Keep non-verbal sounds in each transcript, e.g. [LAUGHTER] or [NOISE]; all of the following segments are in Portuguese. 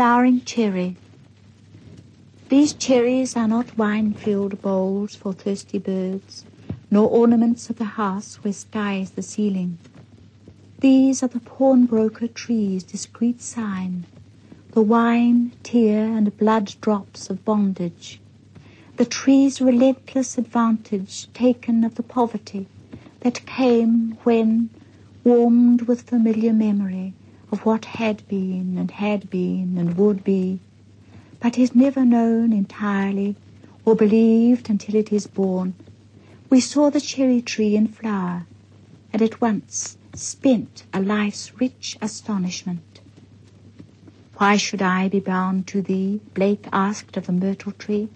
Flowering cherry. These cherries are not wine-filled bowls for thirsty birds, nor ornaments of the house where sky is the ceiling. These are the pawnbroker tree's discreet sign, the wine, tear, and blood drops of bondage, the tree's relentless advantage taken of the poverty that came when, warmed with familiar memory, of what had been and had been and would be, but is never known entirely or believed until it is born. We saw the cherry tree in flower, and at once spent a life's rich astonishment. Why should I be bound to thee? Blake asked of the myrtle tree.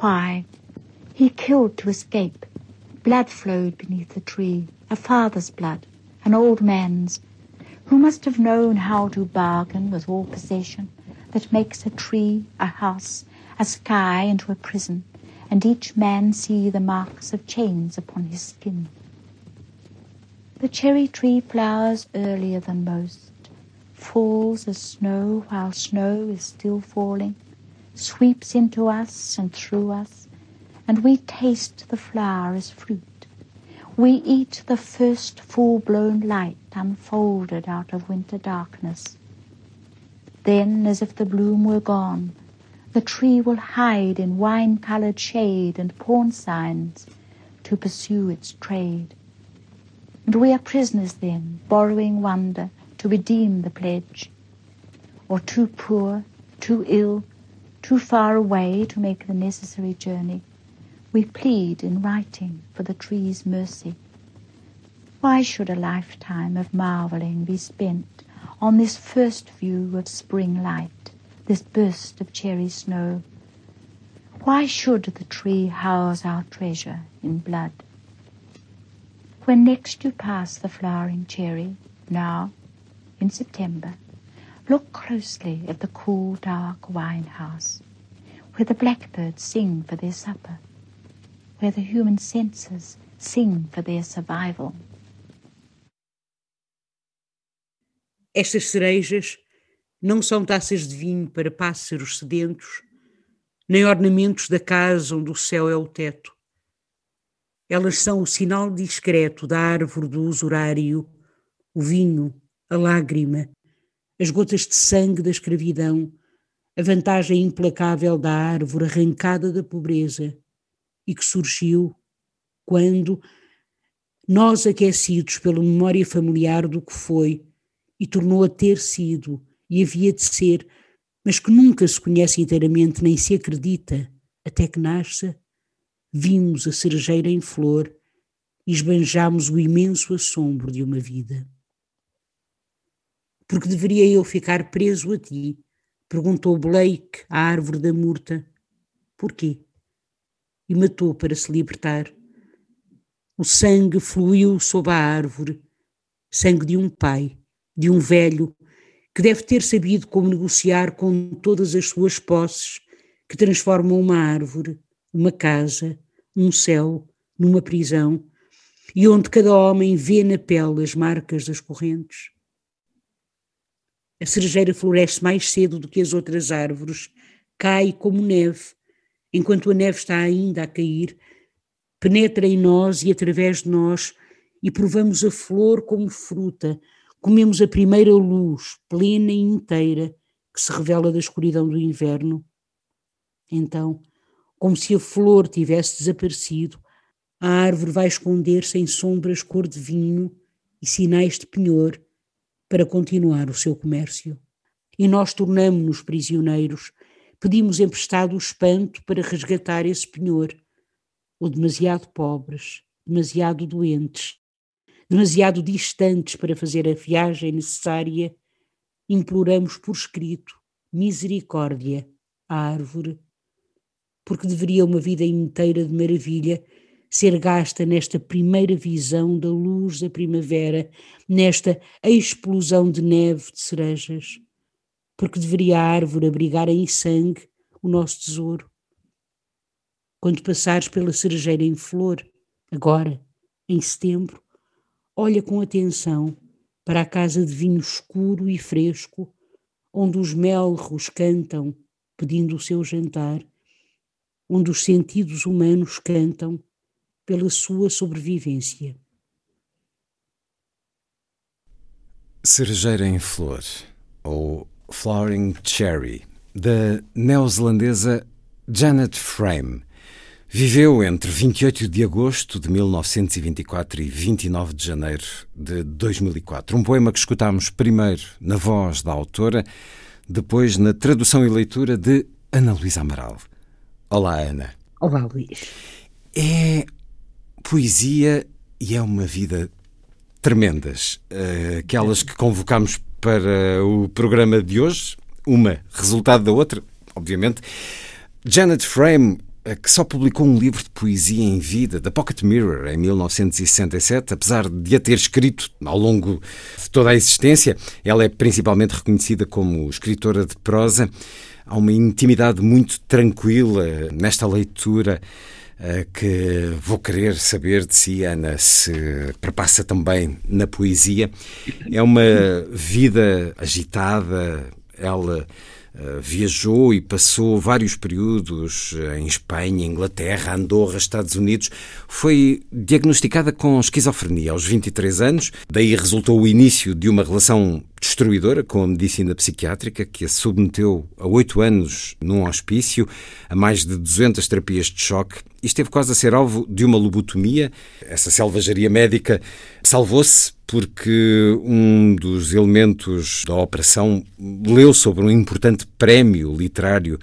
Why? He killed to escape. Blood flowed beneath the tree, a father's blood, an old man's, who must have known how to bargain with all possession that makes a tree, a house, a sky into a prison, and each man see the marks of chains upon his skin. The cherry tree flowers earlier than most, falls as snow while snow is still falling, sweeps into us and through us, and we taste the flower as fruit. We eat the first full-blown light unfolded out of winter darkness. Then, as if the bloom were gone, the tree will hide in wine-colored shade and pawn signs to pursue its trade. And we are prisoners then, borrowing wonder to redeem the pledge, or too poor, too ill, too far away to make the necessary journey. We plead in writing for the tree's mercy. Why should a lifetime of marvelling be spent on this first view of spring light, this burst of cherry snow? Why should the tree house our treasure in blood? When next you pass the flowering cherry, now, in September, look closely at the cool, dark wine house, where the blackbirds sing for their supper, where the human senses sing for their survival. Estas cerejas não são taças de vinho para pássaros sedentos, nem ornamentos da casa onde o céu é o teto. Elas são o sinal discreto da árvore do usurário, o vinho, a lágrima, as gotas de sangue da escravidão, a vantagem implacável da árvore arrancada da pobreza e que surgiu quando, nós aquecidos pela memória familiar do que foi, e tornou a ter sido e havia de ser, mas que nunca se conhece inteiramente nem se acredita, até que nasça, vimos a cerejeira em flor e esbanjamos o imenso assombro de uma vida. Porque deveria eu ficar preso a ti? Perguntou Blake à árvore da murta. Porquê? E matou para se libertar. O sangue fluiu sob a árvore, sangue de um pai, de um velho que deve ter sabido como negociar com todas as suas posses que transformam uma árvore, uma casa, um céu, numa prisão, e onde cada homem vê na pele as marcas das correntes. A cerejeira floresce mais cedo do que as outras árvores, cai como neve, enquanto a neve está ainda a cair, penetra em nós e através de nós, e provamos a flor como fruta, comemos a primeira luz, plena e inteira, que se revela da escuridão do inverno. Então, como se a flor tivesse desaparecido, a árvore vai esconder-se em sombras cor de vinho e sinais de penhor para continuar o seu comércio. e nós tornamo-nos prisioneiros, pedimos emprestado o espanto para resgatar esse penhor, ou demasiado pobres, demasiado doentes, demasiado distantes para fazer a viagem necessária, imploramos por escrito misericórdia à árvore, porque deveria uma vida inteira de maravilha ser gasta nesta primeira visão da luz da primavera, nesta explosão de neve de cerejas, porque deveria a árvore abrigar em sangue o nosso tesouro. Quando passares pela cerejeira em flor, agora, em setembro, olha com atenção para a casa de vinho escuro e fresco, onde os melros cantam pedindo o seu jantar, onde os sentidos humanos cantam pela sua sobrevivência. Cerejeira em Flor, ou Flowering Cherry, da neozelandesa Janet Frame. Viveu entre 28 de agosto de 1924 e 29 de janeiro de 2004. Um poema que escutámos primeiro na voz da autora, depois na tradução e leitura de Ana Luísa Amaral. Olá, Ana. Olá, Luís. É poesia e é uma vida tremendas. Uh, aquelas que convocamos para o programa de hoje, uma resultado da outra, obviamente. Janet Frame, que só publicou um livro de poesia em vida, da Pocket Mirror, em 1967, apesar de a ter escrito ao longo de toda a existência, ela é principalmente reconhecida como escritora de prosa. Há uma intimidade muito tranquila nesta leitura eh, que vou querer saber de si, Ana, se perpassa também na poesia. É uma vida agitada, ela Uh, viajou e passou vários períodos em Espanha, Inglaterra, Andorra, Estados Unidos. Foi diagnosticada com esquizofrenia aos 23 anos, daí resultou o início de uma relação destruidora com a medicina psiquiátrica, que a submeteu a oito anos num hospício, a mais de 200 terapias de choque e esteve quase a ser alvo de uma lobotomia. Essa selvageria médica salvou-se porque um dos elementos da operação leu sobre um importante prémio literário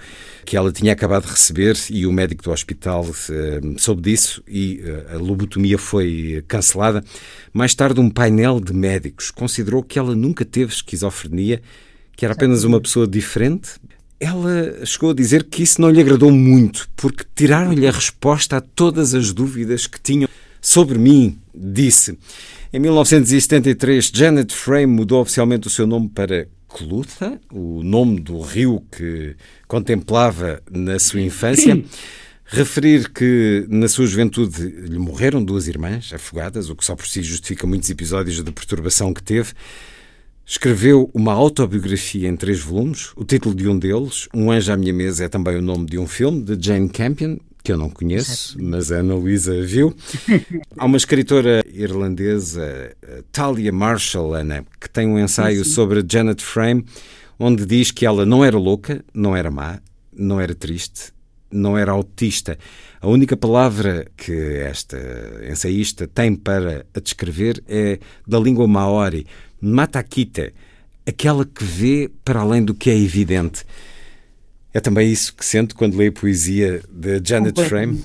que ela tinha acabado de receber e o médico do hospital eh, soube disso e eh, a lobotomia foi cancelada. Mais tarde, um painel de médicos considerou que ela nunca teve esquizofrenia, que era apenas uma pessoa diferente. Ela chegou a dizer que isso não lhe agradou muito, porque tiraram-lhe a resposta a todas as dúvidas que tinham sobre mim, disse. Em 1973, Janet Frame mudou oficialmente o seu nome para Clutha, o nome do rio que contemplava na sua infância. Referir que na sua juventude lhe morreram duas irmãs afogadas, o que só por si justifica muitos episódios de perturbação que teve. Escreveu uma autobiografia em três volumes. O título de um deles, Um Anjo à Minha Mesa, é também o nome de um filme de Jane Campion, que eu não conheço, mas a Ana Luísa viu. [LAUGHS] Há uma escritora irlandesa, Talia Marshall, Ana, que tem um ensaio sim, sim. sobre Janet Frame, onde diz que ela não era louca, não era má, não era triste, não era autista. A única palavra que esta ensaísta tem para a descrever é da língua maori, matakita, aquela que vê para além do que é evidente. É também isso que sente quando lê a poesia de Janet Frame?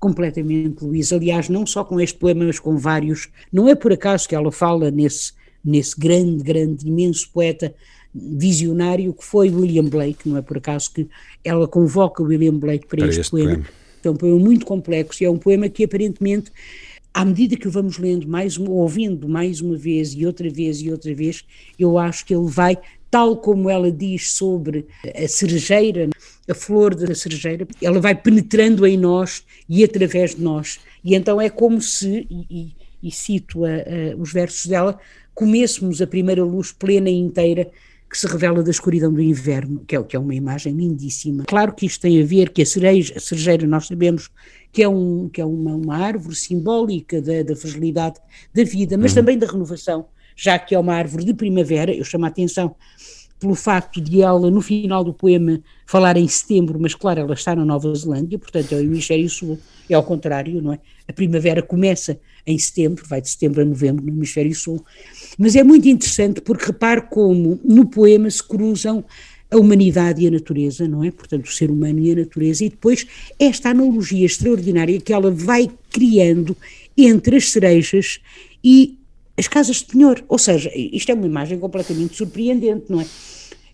Completamente, Luís. Aliás, não só com este poema, mas com vários. Não é por acaso que ela fala nesse, nesse grande, grande, imenso poeta visionário que foi William Blake. Não é por acaso que ela convoca William Blake para, para este, este, poema. poema. É um poema muito complexo e é um poema que aparentemente à medida que o vamos lendo mais ouvindo mais uma vez e outra vez e outra vez, eu acho que ele vai tal como ela diz sobre a cerejeira, a flor da cerejeira, ela vai penetrando em nós e através de nós. E então é como se, e, e cito a, a, os versos dela, comêssemos a primeira luz plena e inteira que se revela da escuridão do inverno, que é, que é uma imagem lindíssima. Claro que isto tem a ver que a, cereja, a cerejeira nós sabemos que é, um, que é uma, uma árvore simbólica da, da fragilidade da vida, mas uhum. também da renovação já que é uma árvore de primavera, eu chamo a atenção pelo facto de ela, no final do poema, falar em setembro, mas claro, ela está na Nova Zelândia, portanto é o hemisfério sul, é ao contrário, não é? A primavera começa em setembro, vai de setembro a novembro no hemisfério sul, mas é muito interessante porque repare como no poema se cruzam a humanidade e a natureza, não é? Portanto, o ser humano e a natureza, e depois esta analogia extraordinária que ela vai criando entre as cerejas e as casas de penhor. Ou seja, isto é uma imagem completamente surpreendente, não é?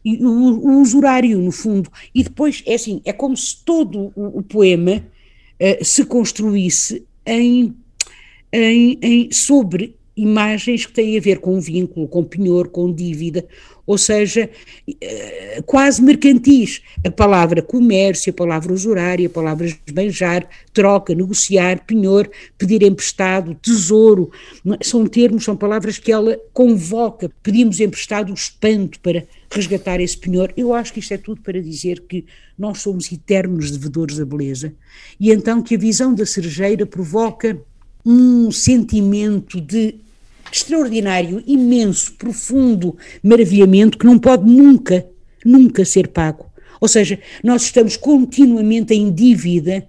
E o, o usurário, no fundo. E depois, é assim, é como se todo o, o poema uh, se construísse em, em, em, sobre imagens que têm a ver com vínculo, com penhor, com dívida, ou seja, eh, quase mercantis. A palavra comércio, a palavra usurária, a palavra esbanjar, troca, negociar, penhor, pedir emprestado, tesouro, é? são termos, são palavras que ela convoca. Pedimos emprestado o espanto para resgatar esse penhor. Eu acho que isto é tudo para dizer que nós somos eternos devedores da beleza e então que a visão da cerejeira provoca um sentimento de extraordinário, imenso, profundo maravilhamento que não pode nunca, nunca ser pago. Ou seja, nós estamos continuamente em dívida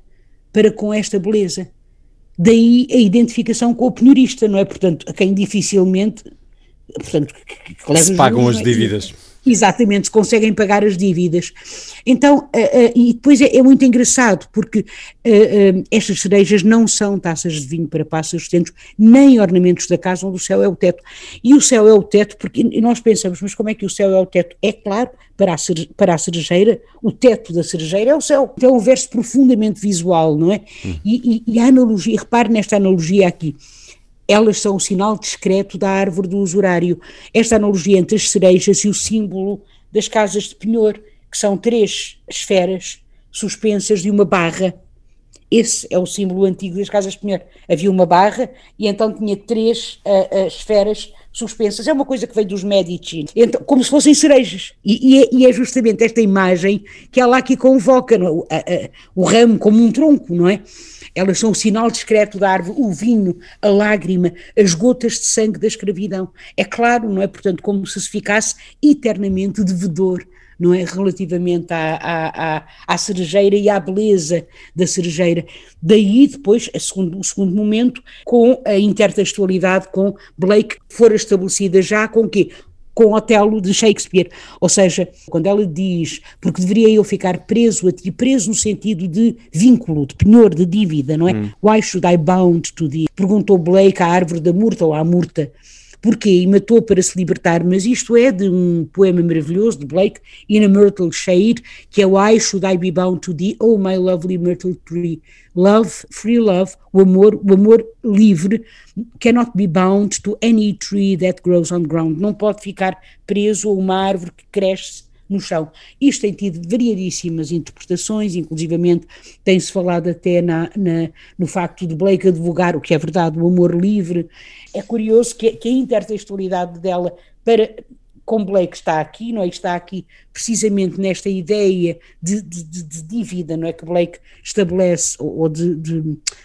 para com esta beleza. Daí a identificação com o penhorista, não é? Portanto, a quem dificilmente. Portanto, que, que se pagam as dívidas. Exatamente, se conseguem pagar as dívidas. Então, uh, uh, e depois é, é, muito engraçado, porque uh, estas cerejas não são taças de vinho para pássaros centros, nem ornamentos da casa onde o céu é o teto. E o céu é o teto, porque nós pensamos, mas como é que o céu é o teto? É claro, para a, para a cerejeira, o teto da cerejeira é o céu. Então é um verso profundamente visual, não é? Hum. E, e, e a analogia, repare nesta analogia aqui elas são o sinal discreto da árvore do usurário. Esta analogia entre as cerejas e o símbolo das casas de penhor, que são três esferas suspensas de uma barra. Esse é o símbolo antigo das casas de penhor. Havia uma barra e então tinha três uh, uh, esferas suspensas. É uma coisa que veio dos Medici, então, como se fossem cerejas. E, e, é, e, é, justamente esta imagem que ela aqui convoca, é? o, a, o ramo como um tronco, não é? Elas são o sinal discreto da árvore, o vinho, a lágrima, as gotas de sangue da escravidão. É claro, não é? Portanto, como se se ficasse eternamente devedor não é? Relativamente à, à, à, à, cerejeira e à beleza da cerejeira. Daí depois segundo, o segundo momento com a intertextualidade com Blake fora estabelecida já com o quê? com Otelo de Shakespeare. Ou seja, quando ela diz, porque deveria eu ficar preso a ti, preso no sentido de vínculo, de penhor, de dívida, não é? Hum. Why should I bound to thee? Perguntou Blake à árvore da murta ou à murta. Porquê? E matou para se libertar, mas isto é de um poema maravilhoso de Blake, In a Myrtle Shade, que é Why Should I Be Bound to Thee, Oh My Lovely Myrtle Tree. Love, free love, o amor, o amor livre, cannot be bound to any tree that grows on ground. Não pode ficar preso a uma árvore que cresce no chão. Isto tem tido variadíssimas interpretações, inclusivamente tem-se falado até na, na, no facto de Blake advogar, o que é verdade, o amor livre. É curioso que, que a intertextualidade dela para com Blake está aqui, não é? Está aqui precisamente nesta ideia de, de, de, de dívida, não é? Que Blake estabelece, ou, ou de,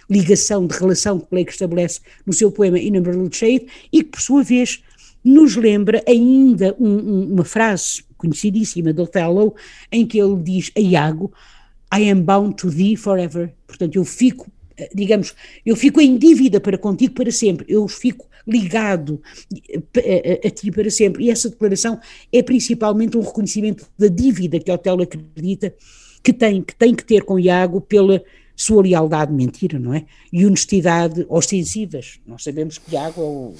ligação, de relação que Blake estabelece no seu poema In a Shade, e que por sua vez nos lembra ainda um, um, uma frase conhecidíssima de Othello, em que ele diz a Iago, I am bound to thee forever. Portanto, eu fico, eh, digamos, eu fico em dívida para contigo para sempre, eu fico ligado a, eh, a, a, ti para sempre. E essa declaração é principalmente um reconhecimento da dívida que Otelo acredita que tem, que tem que ter com Iago pela sua lealdade mentira, não é? E honestidade ostensivas. Nós sabemos que água é o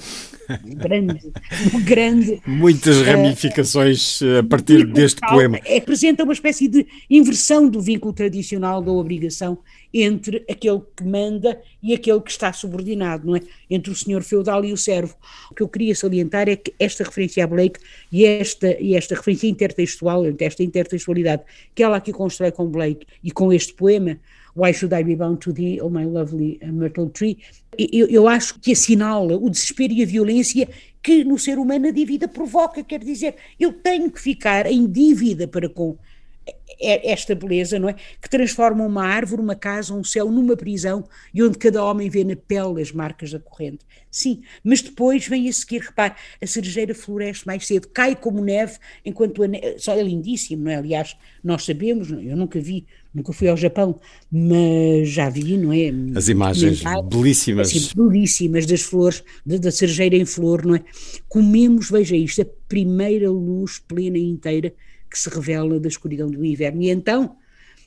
[LAUGHS] grande, o grande muitas eh, ramificações uh, a partir deste poema. É, representa uma espécie de inversão do vínculo tradicional da obrigação entre aquele que manda e aquele que está subordinado, não é? Entre o senhor feudal e o servo. O que eu queria salientar é que esta referência a Blake e esta, e esta referência intertextual, esta intertextualidade que ela aqui constrói com Blake e com este poema, Why Should I Be Bound to Thee, Oh My Lovely Myrtle Tree, eu, eu acho que assinala o desespero e a violência que no ser humano a dívida provoca, quer dizer, eu tenho que ficar em dívida para com esta beleza, não é? Que transforma uma árvore, uma casa, um céu numa prisão e onde cada homem vê na pele as marcas da corrente. Sim, mas depois vem a seguir, repare, a cerejeira floresce mais cedo, cai como neve, enquanto a neve, só é lindíssimo, não é? Aliás, nós sabemos, eu nunca vi, nunca fui ao Japão, mas já vi, não é? As imagens belíssimas. Assim, belíssimas das flores, da, da cerejeira em flor, não é? Comemos, veja isto, a primeira luz plena e inteira que se revela da escuridão do inverno. E então,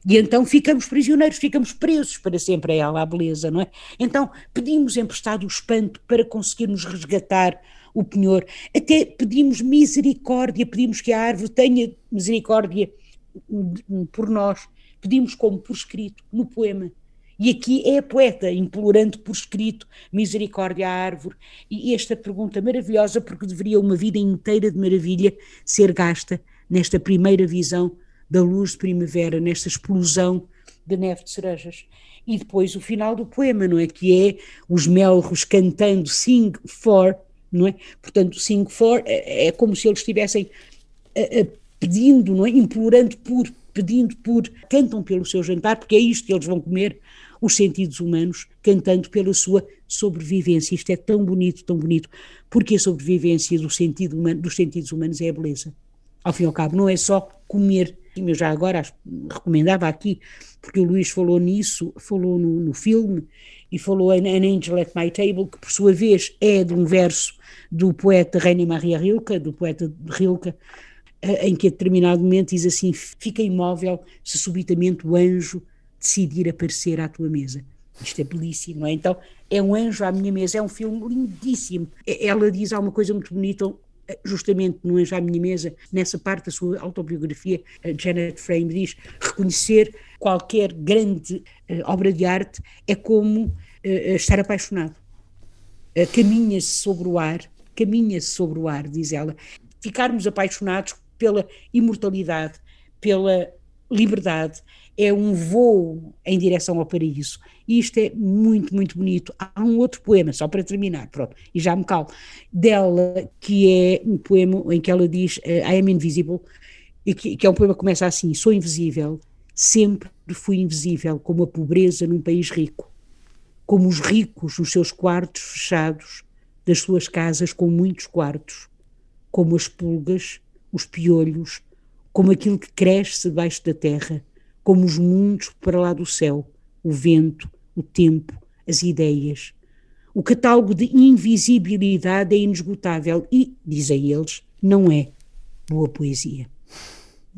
e então ficamos prisioneiros, ficamos presos para sempre a ela, a beleza, não é? Então pedimos emprestado o espanto para conseguirmos resgatar o penhor, até pedimos misericórdia, pedimos que a árvore tenha misericórdia por nós, pedimos como por escrito, no poema. E aqui é a poeta implorando por escrito misericórdia à árvore. E esta pergunta maravilhosa, porque deveria uma vida inteira de maravilha ser gasta nesta primeira visão da luz de primavera, nesta explosão de neve de cerejas. E depois o final do poema, não é? Que é os melros cantando Sing for, não é? Portanto, Sing for é, é como se eles estivessem a, a, pedindo, não é? Implorando por, pedindo por, cantam pelo seu jantar, porque é isto que eles vão comer, os sentidos humanos, cantando pela sua sobrevivência. Isto é tão bonito, tão bonito, porque a sobrevivência do sentido humano, dos sentidos humanos é a beleza ao fim e ao cabo, não é só comer. Eu já agora recomendava aqui, porque o Luís falou nisso, falou no, no filme e falou em An Angel at My Table, que por sua vez é de um verso do poeta Reina Maria Rilke, do poeta Rilke, eh, em que a determinado momento diz assim: Fica imóvel se subitamente o anjo decidir aparecer à tua mesa. Isto é belíssimo, não é? Então, é um anjo à minha mesa, é um filme lindíssimo. Ela diz há uma coisa muito bonita, justamente no Anjo à Minha Mesa, nessa parte da sua autobiografia, Janet Frame diz: reconhecer qualquer grande uh, obra de arte é como uh, estar apaixonado. Caminha-se sobre o ar, caminha-se sobre o ar, diz ela. Ficarmos apaixonados pela imortalidade, pela liberdade, é um voo em direção ao paraíso. E isto é muito, muito bonito. Há um outro poema, só para terminar, pronto, e já me calo, dela, que é um poema em que ela diz uh, I am invisible, e que, que é um poema que começa assim: Sou invisível, sempre fui invisível, como a pobreza num país rico, como os ricos nos seus quartos fechados, das suas casas com muitos quartos, como as pulgas, os piolhos, como aquilo que cresce debaixo da terra como os mundos para lá do céu, o vento, o tempo, as ideias. O catálogo de invisibilidade é inesgotável e, dizem eles, não é boa poesia.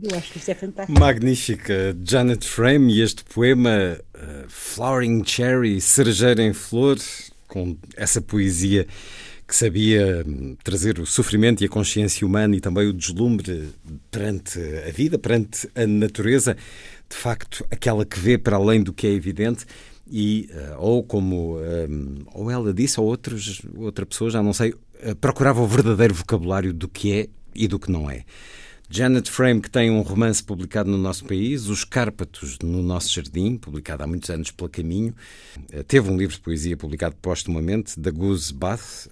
Eu acho que isso é fantástico. Magnífica. Janet Frame e este poema uh, Flowering Cherry, cerejeira em flor, com essa poesia que sabia hum, trazer o sofrimento e a consciência humana e também o deslumbre perante a vida, perante a natureza de facto aquela que vê para além do que é evidente. E uh, ou como um, eh, ou ela disse ou outros, outra pessoa já não sei uh, procurava o verdadeiro vocabulário do que é e do que não é Janet Frame que tem um romance publicado no nosso país Os Cárpatos no Nosso Jardim publicado há muitos anos pela Caminho. Uh, teve um livro de poesia publicado postumamente da Goose Bath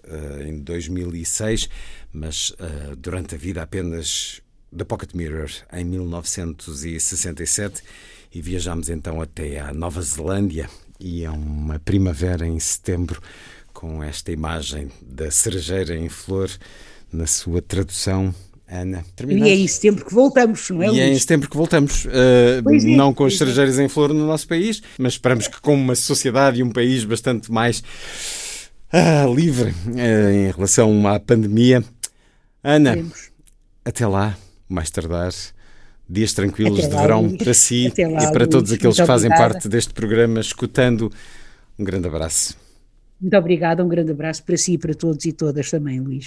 em 2006 mas durante a vida apenas The Pocket Mirror em 1967 e viajamos então até à Nova Zelândia e é uma primavera em setembro com esta imagem da cerejeira em flor na sua tradução Ana, terminado. E é em setembro que voltamos, não é? E é em setembro que voltamos. Uh, é, não com as é. cerejeiras em flor no nosso país, mas esperamos que com uma sociedade e um país bastante mais uh, livre uh, em relação à pandemia. Ana, até lá mais tardar. Dias tranquilos de verão para si lá, e para todos aqueles que fazem obrigada. parte deste programa, escutando. Um grande abraço. Muito obrigada, um grande abraço para si e para todos e todas também, Luís.